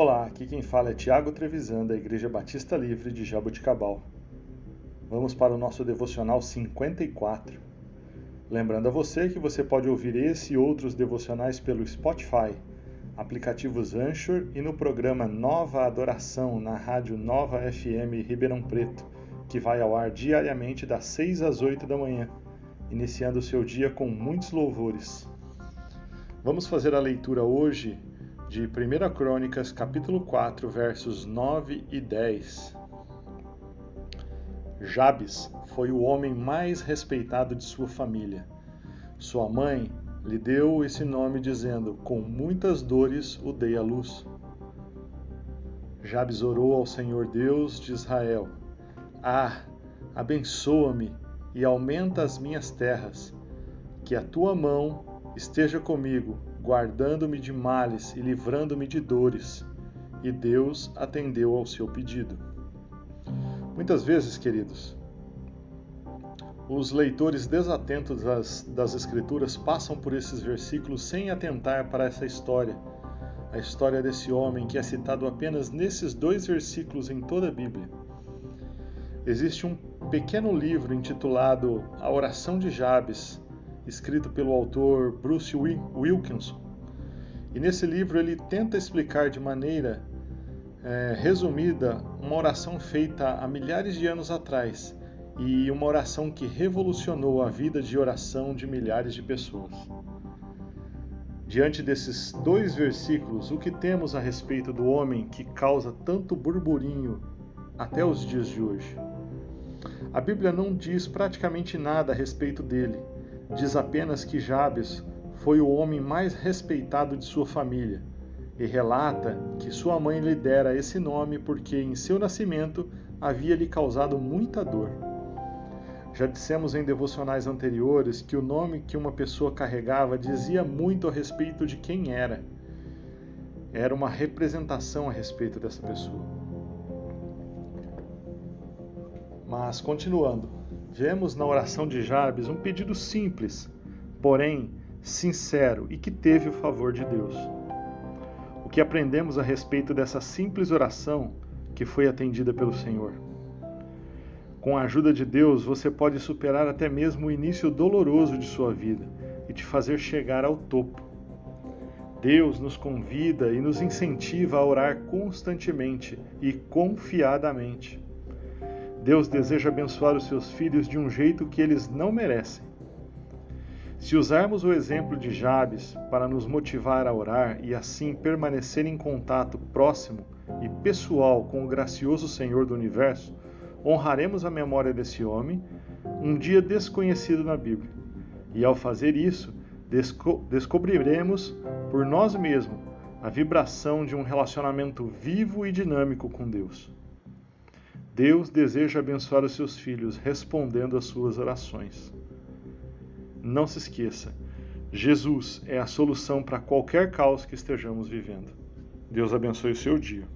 Olá, aqui quem fala é Tiago Trevisan, da Igreja Batista Livre de Jaboticabal. Vamos para o nosso devocional 54. Lembrando a você que você pode ouvir esse e outros devocionais pelo Spotify, aplicativos Anchor e no programa Nova Adoração na rádio Nova FM Ribeirão Preto, que vai ao ar diariamente das 6 às 8 da manhã, iniciando o seu dia com muitos louvores. Vamos fazer a leitura hoje de 1 Crônicas, capítulo 4, versos 9 e 10. Jabes foi o homem mais respeitado de sua família. Sua mãe lhe deu esse nome dizendo: Com muitas dores o dei à luz. Jabes orou ao Senhor Deus de Israel: Ah, abençoa-me e aumenta as minhas terras, que a tua mão esteja comigo guardando-me de males e livrando-me de dores. E Deus atendeu ao seu pedido. Muitas vezes, queridos, os leitores desatentos das, das Escrituras passam por esses versículos sem atentar para essa história, a história desse homem que é citado apenas nesses dois versículos em toda a Bíblia. Existe um pequeno livro intitulado A Oração de Jabes, escrito pelo autor Bruce Wilkinson. E nesse livro ele tenta explicar de maneira é, resumida uma oração feita há milhares de anos atrás e uma oração que revolucionou a vida de oração de milhares de pessoas. Diante desses dois versículos, o que temos a respeito do homem que causa tanto burburinho até os dias de hoje? A Bíblia não diz praticamente nada a respeito dele diz apenas que Jabes foi o homem mais respeitado de sua família e relata que sua mãe lhe dera esse nome porque em seu nascimento havia lhe causado muita dor. Já dissemos em devocionais anteriores que o nome que uma pessoa carregava dizia muito a respeito de quem era. Era uma representação a respeito dessa pessoa. Mas continuando, Vemos na oração de Jabes um pedido simples, porém sincero e que teve o favor de Deus. O que aprendemos a respeito dessa simples oração que foi atendida pelo Senhor? Com a ajuda de Deus, você pode superar até mesmo o início doloroso de sua vida e te fazer chegar ao topo. Deus nos convida e nos incentiva a orar constantemente e confiadamente. Deus deseja abençoar os seus filhos de um jeito que eles não merecem. Se usarmos o exemplo de Jabes para nos motivar a orar e assim permanecer em contato próximo e pessoal com o gracioso Senhor do universo, honraremos a memória desse homem, um dia desconhecido na Bíblia. E ao fazer isso, desco descobriremos por nós mesmos a vibração de um relacionamento vivo e dinâmico com Deus. Deus deseja abençoar os seus filhos respondendo às suas orações. Não se esqueça, Jesus é a solução para qualquer caos que estejamos vivendo. Deus abençoe o seu dia.